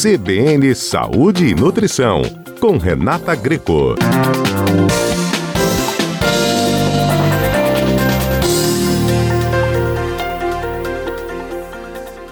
CBN Saúde e Nutrição, com Renata Greco.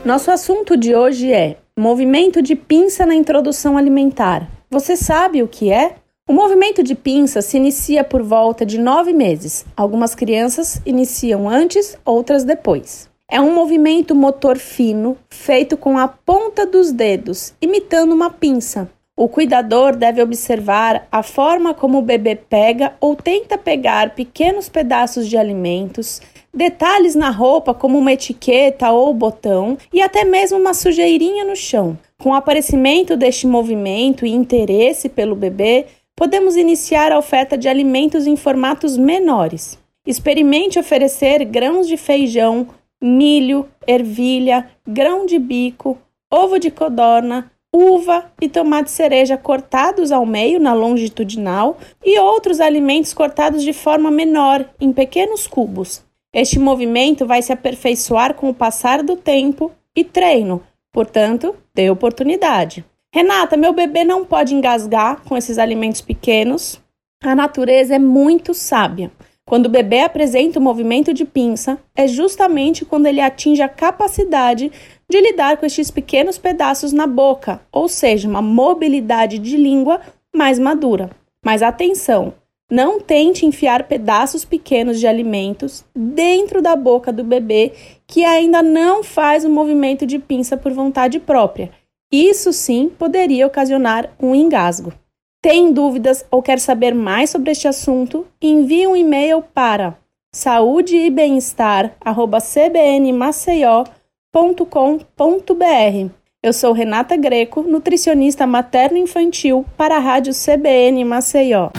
Nosso assunto de hoje é movimento de pinça na introdução alimentar. Você sabe o que é? O movimento de pinça se inicia por volta de nove meses. Algumas crianças iniciam antes, outras depois. É um movimento motor fino, feito com a ponta dos dedos, imitando uma pinça. O cuidador deve observar a forma como o bebê pega ou tenta pegar pequenos pedaços de alimentos, detalhes na roupa, como uma etiqueta ou botão, e até mesmo uma sujeirinha no chão. Com o aparecimento deste movimento e interesse pelo bebê, podemos iniciar a oferta de alimentos em formatos menores. Experimente oferecer grãos de feijão, milho, ervilha, grão de bico, ovo de codorna, uva e tomate cereja cortados ao meio na longitudinal e outros alimentos cortados de forma menor, em pequenos cubos. Este movimento vai se aperfeiçoar com o passar do tempo e treino, portanto, dê oportunidade. Renata, meu bebê não pode engasgar com esses alimentos pequenos. A natureza é muito sábia. Quando o bebê apresenta o movimento de pinça, é justamente quando ele atinge a capacidade de lidar com estes pequenos pedaços na boca, ou seja, uma mobilidade de língua mais madura. Mas atenção, não tente enfiar pedaços pequenos de alimentos dentro da boca do bebê que ainda não faz o movimento de pinça por vontade própria isso sim poderia ocasionar um engasgo. Tem dúvidas ou quer saber mais sobre este assunto? Envie um e-mail para saúde e bem-estar@cbnmaceió.com.br. Eu sou Renata Greco, nutricionista materno-infantil para a Rádio CBN Maceió.